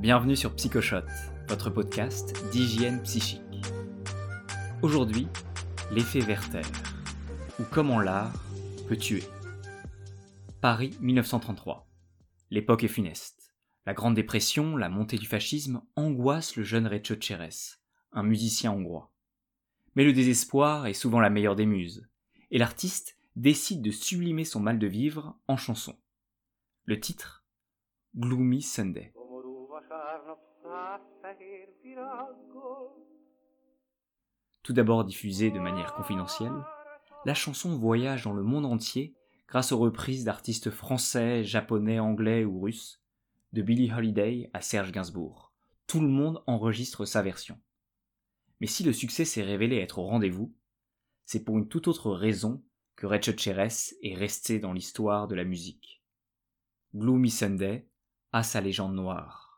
Bienvenue sur Psychoshot, votre podcast d'hygiène psychique. Aujourd'hui, l'effet Werther, ou comment l'art peut tuer. Paris 1933. L'époque est funeste. La Grande Dépression, la montée du fascisme angoissent le jeune Recho un musicien hongrois. Mais le désespoir est souvent la meilleure des muses, et l'artiste décide de sublimer son mal de vivre en chanson. Le titre Gloomy Sunday. Tout d'abord diffusée de manière confidentielle, la chanson voyage dans le monde entier grâce aux reprises d'artistes français, japonais, anglais ou russes, de Billie Holiday à Serge Gainsbourg. Tout le monde enregistre sa version. Mais si le succès s'est révélé être au rendez-vous, c'est pour une toute autre raison que Recho est resté dans l'histoire de la musique. Gloomy Sunday a sa légende noire.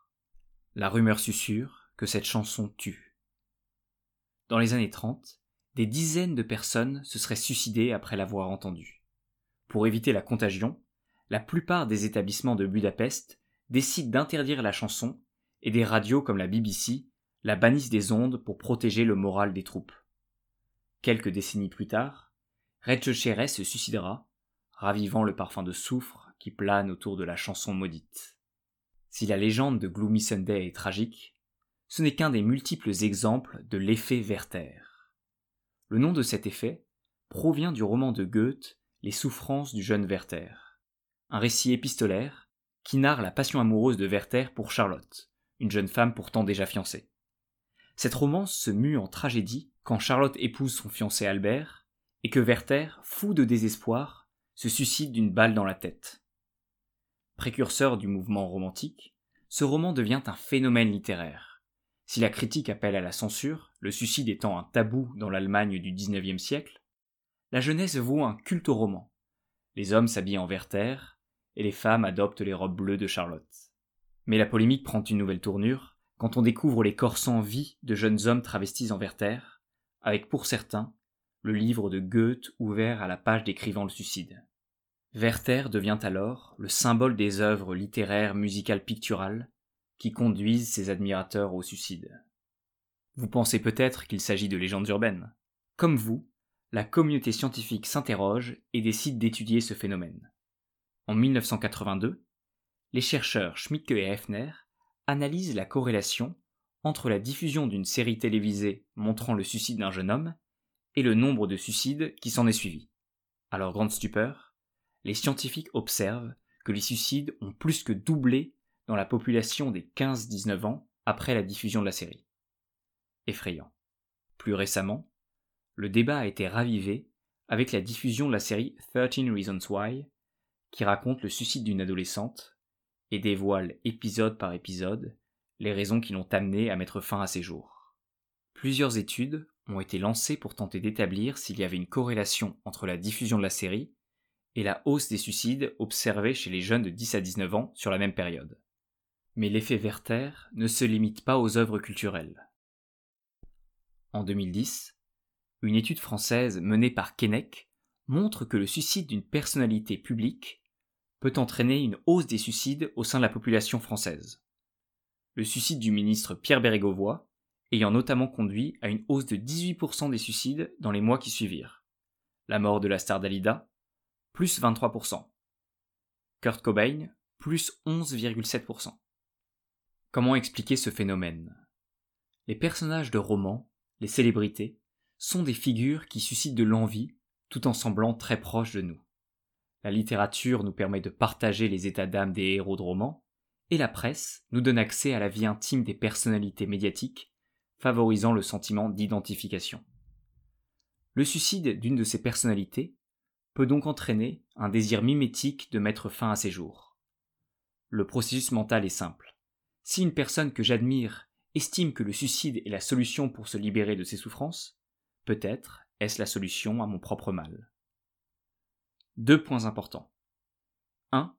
La rumeur susurre que cette chanson tue. Dans les années 30, des dizaines de personnes se seraient suicidées après l'avoir entendue. Pour éviter la contagion, la plupart des établissements de Budapest décident d'interdire la chanson et des radios comme la BBC la bannissent des ondes pour protéger le moral des troupes. Quelques décennies plus tard, Chéret se suicidera, ravivant le parfum de soufre qui plane autour de la chanson maudite. Si la légende de Gloomy Sunday est tragique, ce n'est qu'un des multiples exemples de l'effet Werther. Le nom de cet effet provient du roman de Goethe Les souffrances du jeune Werther, un récit épistolaire qui narre la passion amoureuse de Werther pour Charlotte, une jeune femme pourtant déjà fiancée. Cette romance se mue en tragédie quand Charlotte épouse son fiancé Albert et que Werther, fou de désespoir, se suicide d'une balle dans la tête. Précurseur du mouvement romantique, ce roman devient un phénomène littéraire. Si la critique appelle à la censure, le suicide étant un tabou dans l'Allemagne du XIXe siècle, la jeunesse voue un culte au roman. Les hommes s'habillent en Werther, et les femmes adoptent les robes bleues de Charlotte. Mais la polémique prend une nouvelle tournure quand on découvre les corps sans vie de jeunes hommes travestis en Werther, avec pour certains le livre de Goethe ouvert à la page décrivant le suicide. Werther devient alors le symbole des œuvres littéraires musicales picturales qui conduisent ses admirateurs au suicide. Vous pensez peut-être qu'il s'agit de légendes urbaines. Comme vous, la communauté scientifique s'interroge et décide d'étudier ce phénomène. En 1982, les chercheurs Schmidtke et Hefner analysent la corrélation entre la diffusion d'une série télévisée montrant le suicide d'un jeune homme et le nombre de suicides qui s'en est suivi. À leur grande stupeur, les scientifiques observent que les suicides ont plus que doublé dans la population des 15-19 ans après la diffusion de la série. Effrayant. Plus récemment, le débat a été ravivé avec la diffusion de la série 13 Reasons Why, qui raconte le suicide d'une adolescente et dévoile épisode par épisode les raisons qui l'ont amenée à mettre fin à ses jours. Plusieurs études ont été lancés pour tenter d'établir s'il y avait une corrélation entre la diffusion de la série et la hausse des suicides observés chez les jeunes de 10 à 19 ans sur la même période. Mais l'effet Werther ne se limite pas aux œuvres culturelles. En 2010, une étude française menée par Keinec montre que le suicide d'une personnalité publique peut entraîner une hausse des suicides au sein de la population française. Le suicide du ministre Pierre Bérégovoy ayant notamment conduit à une hausse de 18% des suicides dans les mois qui suivirent. La mort de la star Dalida, plus 23%. Kurt Cobain, plus 11,7%. Comment expliquer ce phénomène? Les personnages de romans, les célébrités, sont des figures qui suscitent de l'envie tout en semblant très proches de nous. La littérature nous permet de partager les états d'âme des héros de romans, et la presse nous donne accès à la vie intime des personnalités médiatiques favorisant le sentiment d'identification. Le suicide d'une de ces personnalités peut donc entraîner un désir mimétique de mettre fin à ses jours. Le processus mental est simple. Si une personne que j'admire estime que le suicide est la solution pour se libérer de ses souffrances, peut-être est-ce la solution à mon propre mal. Deux points importants. 1.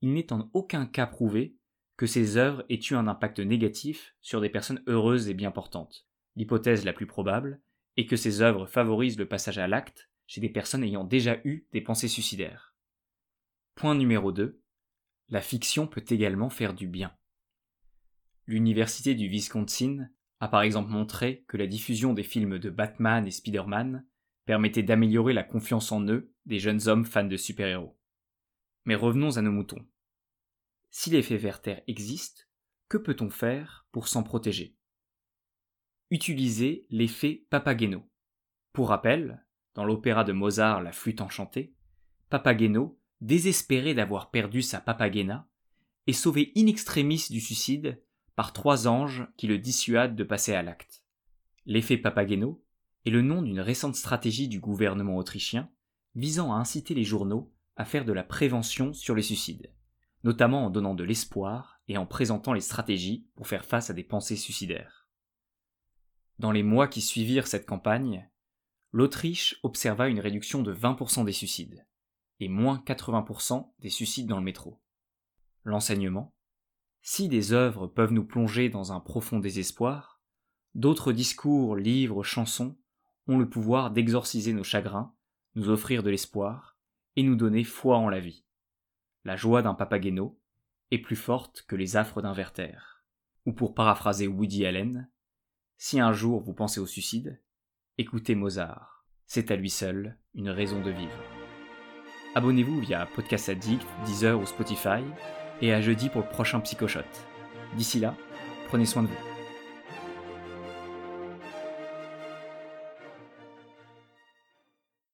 Il n'est en aucun cas prouvé que ces œuvres aient eu un impact négatif sur des personnes heureuses et bien portantes. L'hypothèse la plus probable est que ces œuvres favorisent le passage à l'acte chez des personnes ayant déjà eu des pensées suicidaires. Point numéro 2. La fiction peut également faire du bien. L'université du Wisconsin a par exemple montré que la diffusion des films de Batman et Spider-Man permettait d'améliorer la confiance en eux des jeunes hommes fans de super-héros. Mais revenons à nos moutons. Si l'effet Werther existe, que peut-on faire pour s'en protéger? Utiliser l'effet Papageno. Pour rappel, dans l'opéra de Mozart La flûte enchantée, Papageno, désespéré d'avoir perdu sa Papagena, est sauvé in extremis du suicide par trois anges qui le dissuadent de passer à l'acte. L'effet Papageno est le nom d'une récente stratégie du gouvernement autrichien visant à inciter les journaux à faire de la prévention sur les suicides, notamment en donnant de l'espoir et en présentant les stratégies pour faire face à des pensées suicidaires. Dans les mois qui suivirent cette campagne, l'Autriche observa une réduction de 20% des suicides et moins 80% des suicides dans le métro. L'enseignement Si des œuvres peuvent nous plonger dans un profond désespoir, d'autres discours, livres, chansons ont le pouvoir d'exorciser nos chagrins, nous offrir de l'espoir et nous donner foi en la vie. La joie d'un Papageno est plus forte que les affres d'un Werther. Ou pour paraphraser Woody Allen, si un jour vous pensez au suicide, écoutez Mozart. C'est à lui seul une raison de vivre. Abonnez-vous via Podcast Addict, Deezer ou Spotify, et à jeudi pour le prochain Psychoshot. D'ici là, prenez soin de vous.